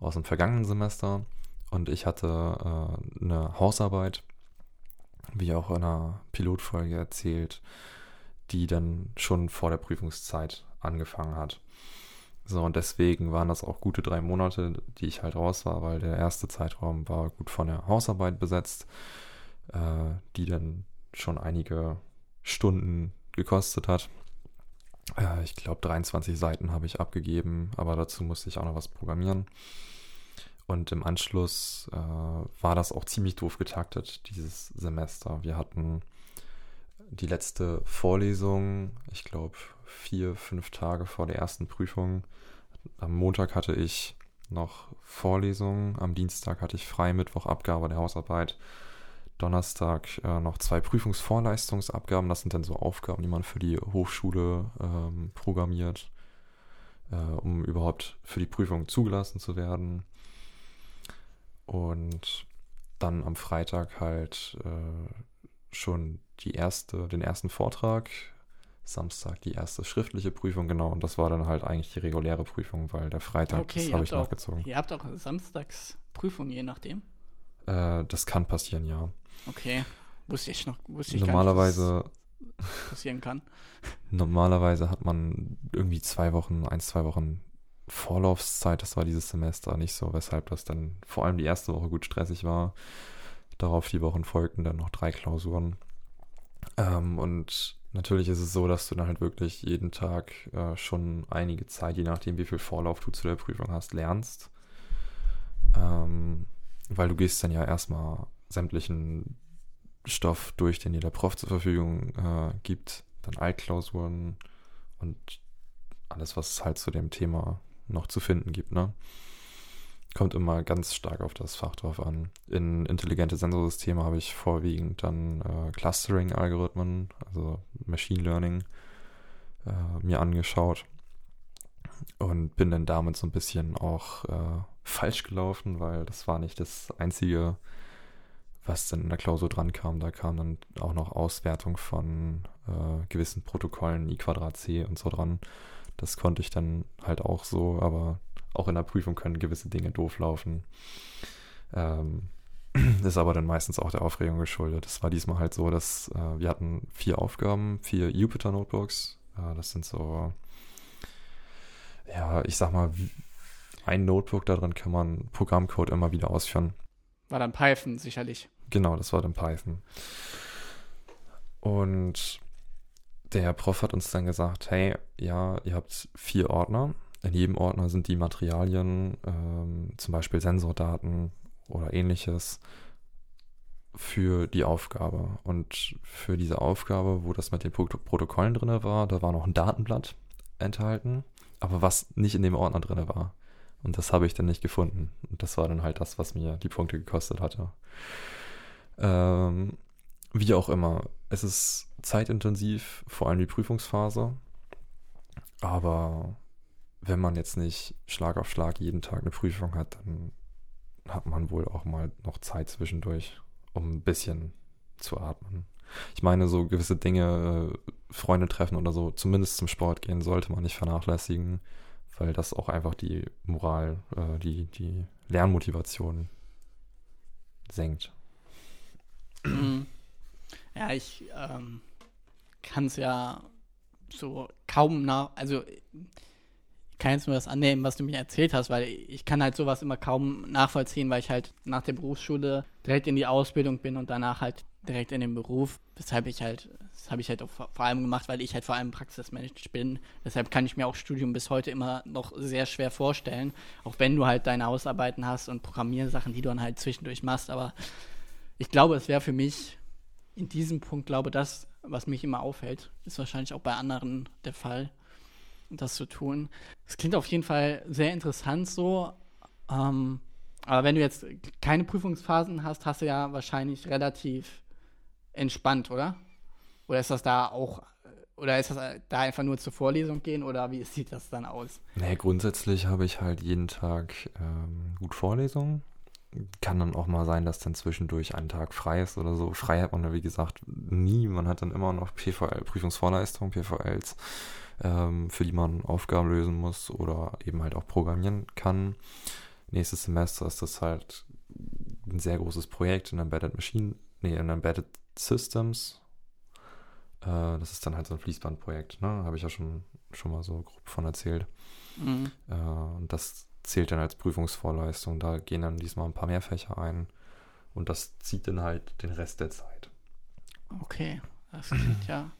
aus dem vergangenen Semester. Und ich hatte äh, eine Hausarbeit, wie auch in einer Pilotfolge erzählt, die dann schon vor der Prüfungszeit angefangen hat. So, und deswegen waren das auch gute drei Monate, die ich halt raus war, weil der erste Zeitraum war gut von der Hausarbeit besetzt, äh, die dann schon einige Stunden gekostet hat. Äh, ich glaube, 23 Seiten habe ich abgegeben, aber dazu musste ich auch noch was programmieren. Und im Anschluss äh, war das auch ziemlich doof getaktet, dieses Semester. Wir hatten die letzte Vorlesung, ich glaube, vier, fünf Tage vor der ersten Prüfung. Am Montag hatte ich noch Vorlesungen, am Dienstag hatte ich frei, Mittwoch Abgabe der Hausarbeit, Donnerstag äh, noch zwei Prüfungsvorleistungsabgaben. Das sind dann so Aufgaben, die man für die Hochschule ähm, programmiert, äh, um überhaupt für die Prüfung zugelassen zu werden. Und dann am Freitag halt äh, schon die erste, den ersten Vortrag Samstag die erste schriftliche Prüfung, genau. Und das war dann halt eigentlich die reguläre Prüfung, weil der Freitag, okay, das habe ich nachgezogen. Ihr habt auch samstags Prüfung, je nachdem? Äh, das kann passieren, ja. Okay. Wusste ich noch, wusste ich Normalerweise, passieren kann. normalerweise hat man irgendwie zwei Wochen, ein, zwei Wochen Vorlaufszeit. Das war dieses Semester nicht so, weshalb das dann vor allem die erste Woche gut stressig war. Darauf die Wochen folgten dann noch drei Klausuren. Ähm, und natürlich ist es so, dass du dann halt wirklich jeden Tag äh, schon einige Zeit, je nachdem wie viel Vorlauf du zu der Prüfung hast, lernst. Ähm, weil du gehst dann ja erstmal sämtlichen Stoff durch, den dir der Prof zur Verfügung äh, gibt, dann Altklausuren und alles, was es halt zu dem Thema noch zu finden gibt, ne? Kommt immer ganz stark auf das Fach drauf an. In intelligente Sensorsysteme habe ich vorwiegend dann äh, Clustering-Algorithmen, also Machine Learning, äh, mir angeschaut und bin dann damit so ein bisschen auch äh, falsch gelaufen, weil das war nicht das einzige, was dann in der Klausur dran kam. Da kam dann auch noch Auswertung von äh, gewissen Protokollen I Quadrat C und so dran. Das konnte ich dann halt auch so, aber auch in der Prüfung können gewisse Dinge doof laufen. Ähm, ist aber dann meistens auch der Aufregung geschuldet. Es war diesmal halt so, dass äh, wir hatten vier Aufgaben, vier Jupyter Notebooks. Äh, das sind so, ja, ich sag mal, ein Notebook, darin kann man Programmcode immer wieder ausführen. War dann Python sicherlich. Genau, das war dann Python. Und der Prof hat uns dann gesagt, hey, ja, ihr habt vier Ordner. In jedem Ordner sind die Materialien, ähm, zum Beispiel Sensordaten oder ähnliches, für die Aufgabe. Und für diese Aufgabe, wo das mit den Protokollen drin war, da war noch ein Datenblatt enthalten, aber was nicht in dem Ordner drin war. Und das habe ich dann nicht gefunden. Und das war dann halt das, was mir die Punkte gekostet hatte. Ähm, wie auch immer, es ist zeitintensiv, vor allem die Prüfungsphase. Aber wenn man jetzt nicht Schlag auf Schlag jeden Tag eine Prüfung hat, dann hat man wohl auch mal noch Zeit zwischendurch, um ein bisschen zu atmen. Ich meine, so gewisse Dinge, äh, Freunde treffen oder so, zumindest zum Sport gehen, sollte man nicht vernachlässigen weil das auch einfach die Moral, äh, die, die Lernmotivation senkt. Ja, ich ähm, kann es ja so kaum nach, also kann jetzt nur das annehmen, was du mir erzählt hast, weil ich kann halt sowas immer kaum nachvollziehen, weil ich halt nach der Berufsschule direkt in die Ausbildung bin und danach halt direkt in den Beruf, weshalb ich halt das habe ich halt auch vor, allem gemacht, weil ich halt vor allem Praxismanager bin. Deshalb kann ich mir auch Studium bis heute immer noch sehr schwer vorstellen. Auch wenn du halt deine Hausarbeiten hast und Programmiersachen, die du dann halt zwischendurch machst. Aber ich glaube, es wäre für mich in diesem Punkt, glaube das, was mich immer aufhält, ist wahrscheinlich auch bei anderen der Fall, das zu tun. Es klingt auf jeden Fall sehr interessant so. Ähm, aber wenn du jetzt keine Prüfungsphasen hast, hast du ja wahrscheinlich relativ entspannt, oder? Oder ist das da auch, oder ist das da einfach nur zur Vorlesung gehen oder wie sieht das dann aus? Nee, grundsätzlich habe ich halt jeden Tag ähm, gut Vorlesungen. Kann dann auch mal sein, dass dann zwischendurch ein Tag frei ist oder so. Frei hat man, wie gesagt, nie. Man hat dann immer noch PVL, Prüfungsvorleistung, PVLs, ähm, für die man Aufgaben lösen muss oder eben halt auch programmieren kann. Nächstes Semester ist das halt ein sehr großes Projekt in Embedded Machine, nee, in Embedded Systems, äh, das ist dann halt so ein Fließbandprojekt, ne? Habe ich ja schon, schon mal so grob von erzählt. Mhm. Äh, und das zählt dann als Prüfungsvorleistung. Da gehen dann diesmal ein paar mehr Fächer ein. Und das zieht dann halt den Rest der Zeit. Okay, das klingt ja.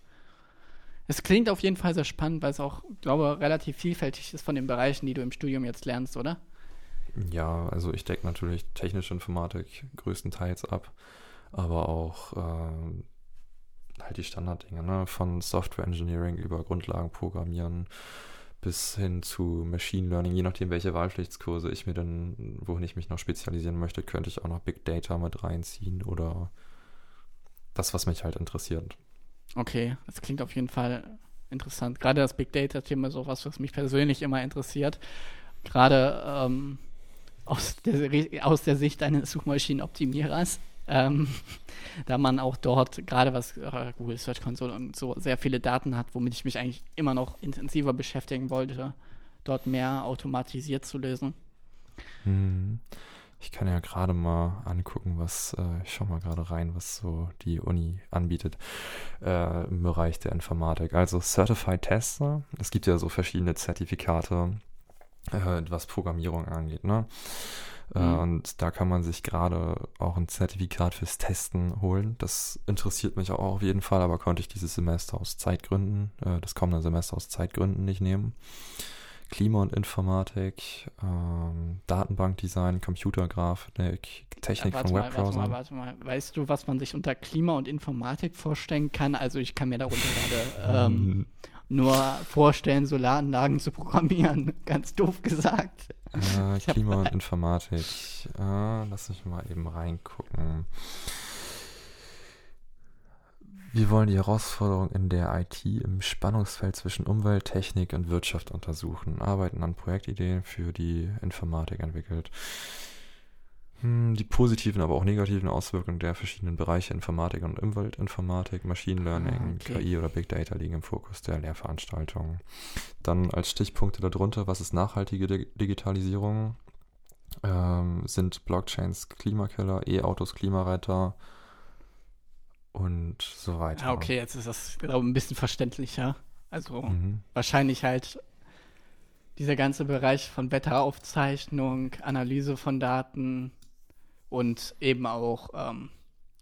Es klingt auf jeden Fall sehr spannend, weil es auch, glaube ich, relativ vielfältig ist von den Bereichen, die du im Studium jetzt lernst, oder? Ja, also ich decke natürlich technische Informatik größtenteils ab, aber auch äh, halt die Standarddinge, ne? Von Software Engineering über Grundlagen programmieren bis hin zu Machine Learning, je nachdem, welche Wahlpflichtskurse ich mir dann, wohin ich mich noch spezialisieren möchte, könnte ich auch noch Big Data mit reinziehen oder das, was mich halt interessiert. Okay, das klingt auf jeden Fall interessant. Gerade das Big Data-Thema ist auch was, was mich persönlich immer interessiert. Gerade ähm, aus, der, aus der Sicht eines Suchmaschinenoptimierers ähm, da man auch dort, gerade was äh, Google Search Console und so, sehr viele Daten hat, womit ich mich eigentlich immer noch intensiver beschäftigen wollte, dort mehr automatisiert zu lösen. Hm. Ich kann ja gerade mal angucken, was, äh, ich schau mal gerade rein, was so die Uni anbietet äh, im Bereich der Informatik. Also Certified Tester, es gibt ja so verschiedene Zertifikate, äh, was Programmierung angeht, ne? Äh, mhm. Und da kann man sich gerade auch ein Zertifikat fürs Testen holen. Das interessiert mich auch auf jeden Fall, aber konnte ich dieses Semester aus Zeitgründen, äh, das kommende Semester aus Zeitgründen nicht nehmen. Klima und Informatik, ähm, Datenbankdesign, Computergrafik, Technik ja, von Webbrowsern. Warte mal, warte mal. Weißt du, was man sich unter Klima und Informatik vorstellen kann? Also ich kann mir darunter gerade ähm, nur vorstellen, Solaranlagen zu programmieren. Ganz doof gesagt. Äh, Klima und Informatik. Äh, lass mich mal eben reingucken. Wir wollen die Herausforderung in der IT im Spannungsfeld zwischen Umwelt, Technik und Wirtschaft untersuchen. Arbeiten an Projektideen für die Informatik entwickelt. Hm, die positiven, aber auch negativen Auswirkungen der verschiedenen Bereiche Informatik und Umweltinformatik, Machine Learning, ah, okay. KI oder Big Data liegen im Fokus der Lehrveranstaltungen. Dann als Stichpunkte darunter, was ist nachhaltige Digitalisierung? Ähm, sind Blockchains Klimakiller, E-Autos Klimaretter, und so weiter. Ja, okay, jetzt ist das, glaube ich, ein bisschen verständlicher. Also mhm. wahrscheinlich halt dieser ganze Bereich von Wetteraufzeichnung, Analyse von Daten und eben auch ähm,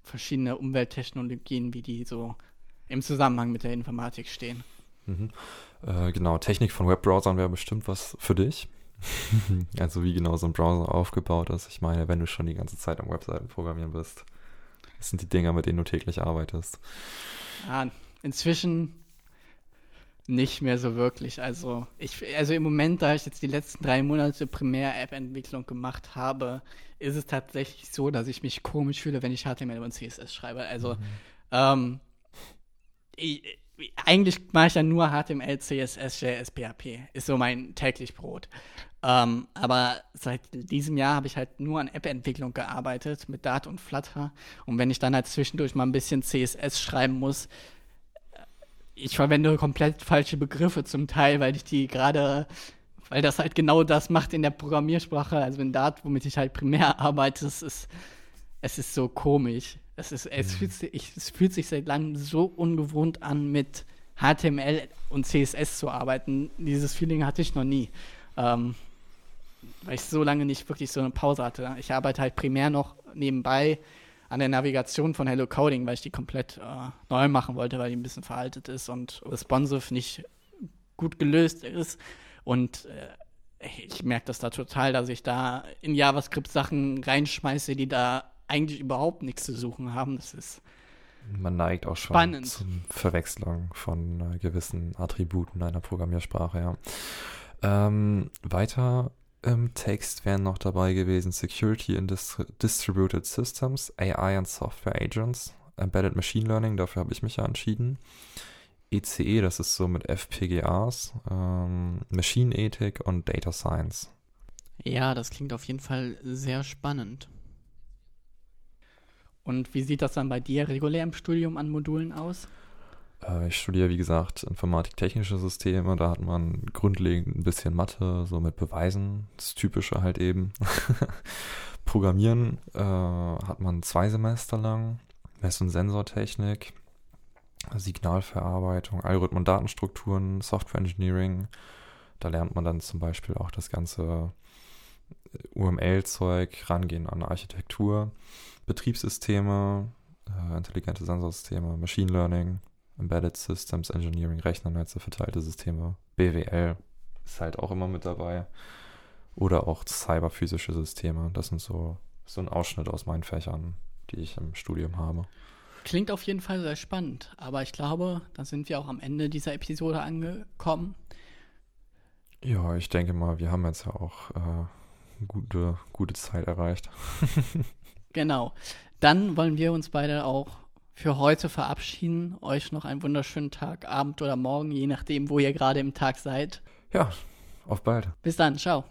verschiedene Umwelttechnologien, wie die so im Zusammenhang mit der Informatik stehen. Mhm. Äh, genau, Technik von Webbrowsern wäre bestimmt was für dich. also wie genau so ein Browser aufgebaut ist. Ich meine, wenn du schon die ganze Zeit am Webseiten programmieren bist, das sind die Dinger, mit denen du täglich arbeitest. Ja, inzwischen nicht mehr so wirklich. Also, ich, also im Moment, da ich jetzt die letzten drei Monate Primär-App-Entwicklung gemacht habe, ist es tatsächlich so, dass ich mich komisch fühle, wenn ich HTML und CSS schreibe. Also, mhm. ähm, ich, eigentlich mache ich ja nur HTML, CSS, JS, PHP. Ist so mein täglich Brot. Ähm, aber seit diesem Jahr habe ich halt nur an App-Entwicklung gearbeitet mit Dart und Flutter. Und wenn ich dann halt zwischendurch mal ein bisschen CSS schreiben muss, äh, ich verwende komplett falsche Begriffe zum Teil, weil ich die gerade, weil das halt genau das macht in der Programmiersprache, also in Dart, womit ich halt primär arbeite, es ist, es ist so komisch. Es, ist, es, mhm. fühlt sich, es fühlt sich seit langem so ungewohnt an, mit HTML und CSS zu arbeiten. Dieses Feeling hatte ich noch nie. Ähm, weil ich so lange nicht wirklich so eine Pause hatte. Ich arbeite halt primär noch nebenbei an der Navigation von Hello Coding, weil ich die komplett äh, neu machen wollte, weil die ein bisschen veraltet ist und responsive nicht gut gelöst ist. Und äh, ich merke das da total, dass ich da in JavaScript Sachen reinschmeiße, die da eigentlich überhaupt nichts zu suchen haben. Das ist man neigt auch schon spannend. zum Verwechslung von äh, gewissen Attributen einer Programmiersprache, ja. Ähm, weiter im Text wären noch dabei gewesen Security in Dist Distributed Systems, AI and Software Agents, Embedded Machine Learning, dafür habe ich mich ja entschieden. ECE, e, das ist so mit FPGAs, ähm, Machine Ethik und Data Science. Ja, das klingt auf jeden Fall sehr spannend. Und wie sieht das dann bei dir regulär im Studium an Modulen aus? Äh, ich studiere, wie gesagt, Informatik-technische Systeme. Da hat man grundlegend ein bisschen Mathe, so mit Beweisen, das Typische halt eben. Programmieren äh, hat man zwei Semester lang. Mess- und Sensortechnik, Signalverarbeitung, Algorithmen und Datenstrukturen, Software Engineering. Da lernt man dann zum Beispiel auch das ganze UML-Zeug, rangehen an Architektur, Betriebssysteme, äh, intelligente Sensorsysteme, Machine Learning, Embedded Systems Engineering, Rechnernetze, verteilte Systeme, BWL ist halt auch immer mit dabei. Oder auch cyberphysische Systeme. Das sind so, so ein Ausschnitt aus meinen Fächern, die ich im Studium habe. Klingt auf jeden Fall sehr spannend, aber ich glaube, da sind wir auch am Ende dieser Episode angekommen. Ja, ich denke mal, wir haben jetzt ja auch äh, gute, gute Zeit erreicht. genau. Dann wollen wir uns beide auch für heute verabschieden. Euch noch einen wunderschönen Tag, Abend oder Morgen, je nachdem, wo ihr gerade im Tag seid. Ja, auf bald. Bis dann, ciao.